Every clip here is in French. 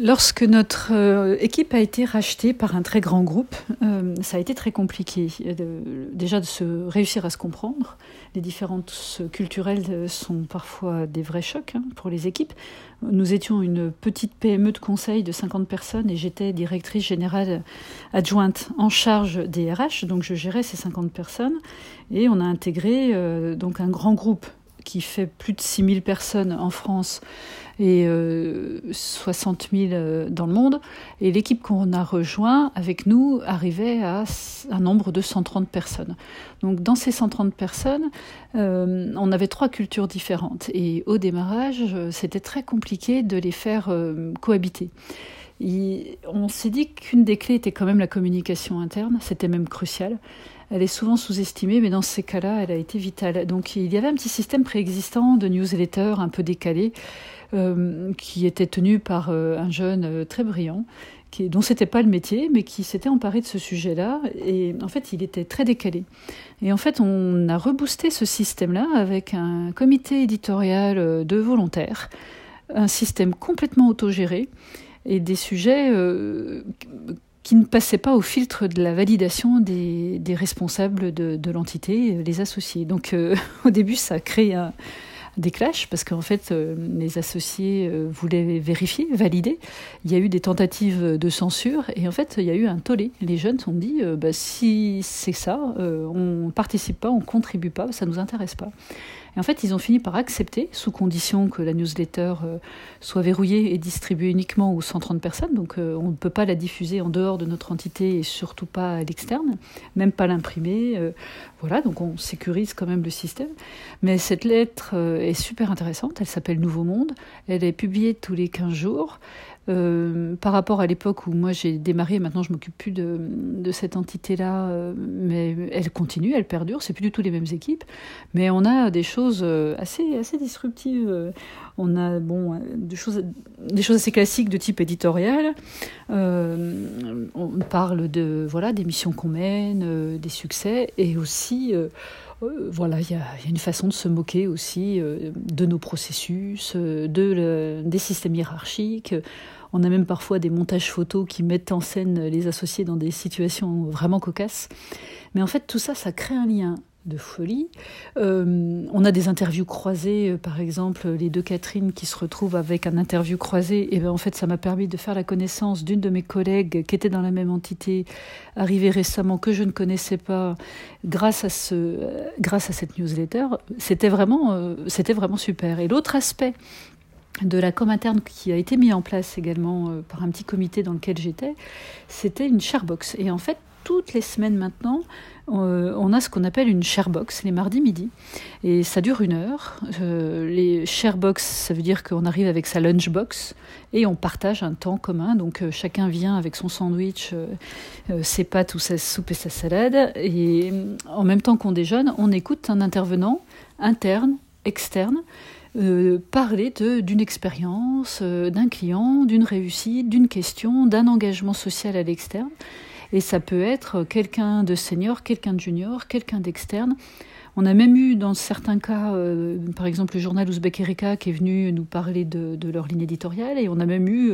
Lorsque notre euh, équipe a été rachetée par un très grand groupe, euh, ça a été très compliqué. De, déjà de se réussir à se comprendre. Les différences culturelles sont parfois des vrais chocs hein, pour les équipes. Nous étions une petite PME de conseil de 50 personnes et j'étais directrice générale adjointe en charge des RH, donc je gérais ces 50 personnes. Et on a intégré euh, donc un grand groupe qui fait plus de 6000 personnes en France et 60 euh, 000 euh, dans le monde. Et l'équipe qu'on a rejoint avec nous arrivait à un nombre de 130 personnes. Donc dans ces 130 personnes, euh, on avait trois cultures différentes. Et au démarrage, c'était très compliqué de les faire cohabiter. on s'est dit qu'une des clés était quand même la communication interne, c'était même crucial. Elle est souvent sous-estimée, mais dans ces cas-là, elle a été vitale. Donc il y avait un petit système préexistant de newsletter un peu décalé euh, qui était tenu par euh, un jeune euh, très brillant, qui, dont c'était pas le métier, mais qui s'était emparé de ce sujet-là. Et en fait, il était très décalé. Et en fait, on a reboosté ce système-là avec un comité éditorial de volontaires, un système complètement autogéré et des sujets qui ne passaient pas au filtre de la validation des, responsables de, l'entité, les associés. Donc au début, ça a créé un, des clashs parce qu'en fait, euh, les associés euh, voulaient vérifier, valider. Il y a eu des tentatives de censure et en fait, il y a eu un tollé. Les jeunes se sont dit euh, bah, si c'est ça, on participe pas, on contribue pas, ça nous intéresse pas. Et en fait, ils ont fini par accepter, sous condition que la newsletter euh, soit verrouillée et distribuée uniquement aux 130 personnes. Donc, euh, on ne peut pas la diffuser en dehors de notre entité et surtout pas à l'externe, même pas l'imprimer. Euh, voilà, donc on sécurise quand même le système. Mais cette lettre est super intéressante. Elle s'appelle Nouveau Monde. Elle est publiée tous les 15 jours. Euh, par rapport à l'époque où moi j'ai démarré, maintenant je m'occupe plus de, de cette entité-là, euh, mais elle continue, elle perdure, c'est plus du tout les mêmes équipes, mais on a des choses euh, assez, assez disruptives. On a bon, des, choses, des choses assez classiques de type éditorial. on parle de voilà des missions qu'on mène, des succès, et aussi voilà, il y, a une façon de se moquer aussi de nos processus, de des systèmes hiérarchiques. On a même parfois des montages photos qui mettent en scène les associés dans des situations vraiment cocasses. Mais en fait, tout ça, ça crée un lien de folie. Euh, on a des interviews croisées, euh, par exemple, les deux Catherine qui se retrouvent avec un interview croisé. Et bien, en fait, ça m'a permis de faire la connaissance d'une de mes collègues qui était dans la même entité, arrivée récemment, que je ne connaissais pas, grâce à, ce, euh, grâce à cette newsletter. C'était vraiment, c'était vraiment super. Et l'autre aspect de la com interne qui a été mis en place également par un petit comité dans lequel j'étais, c'était une sharebox. Et en fait, toutes les semaines maintenant, euh, on a ce qu'on appelle une sharebox les mardis midi. Et ça dure une heure. Euh, les sharebox, ça veut dire qu'on arrive avec sa lunchbox et on partage un temps commun. Donc chacun vient avec son sandwich, ses pâtes ou sa soupe et sa salade. Et en même temps qu'on déjeune, on écoute un intervenant interne, externe, euh, parler d'une expérience, euh, d'un client, d'une réussite, d'une question, d'un engagement social à l'externe. Et ça peut être quelqu'un de senior, quelqu'un de junior, quelqu'un d'externe. On a même eu dans certains cas, euh, par exemple le journal Ouzbek Erika qui est venu nous parler de, de, leur ligne éditoriale, et on a même eu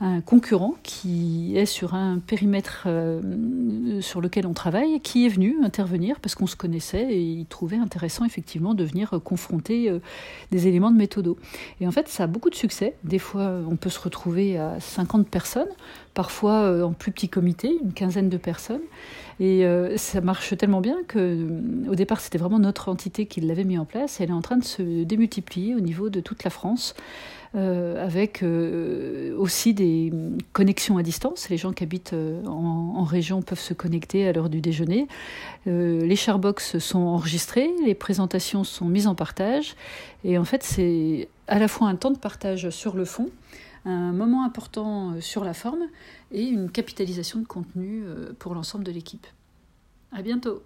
un concurrent qui est sur un périmètre euh, sur lequel on travaille, qui est venu intervenir parce qu'on se connaissait et il trouvait intéressant effectivement de venir confronter euh, des éléments de méthodo. Et en fait, ça a beaucoup de succès. Des fois, on peut se retrouver à 50 personnes, parfois euh, en plus petit comité, une quinzaine de personnes. Et ça marche tellement bien que au départ, c'était vraiment notre entité qui l'avait mis en place. Et elle est en train de se démultiplier au niveau de toute la France. Euh, avec euh, aussi des connexions à distance. Les gens qui habitent euh, en, région peuvent se connecter à l'heure du déjeuner. les sharebox sont enregistrés, les présentations sont mises en partage. Et en fait, c'est à la fois un temps de partage sur le fond, un moment important sur la forme et une capitalisation de contenu pour l'ensemble de l'équipe. À bientôt!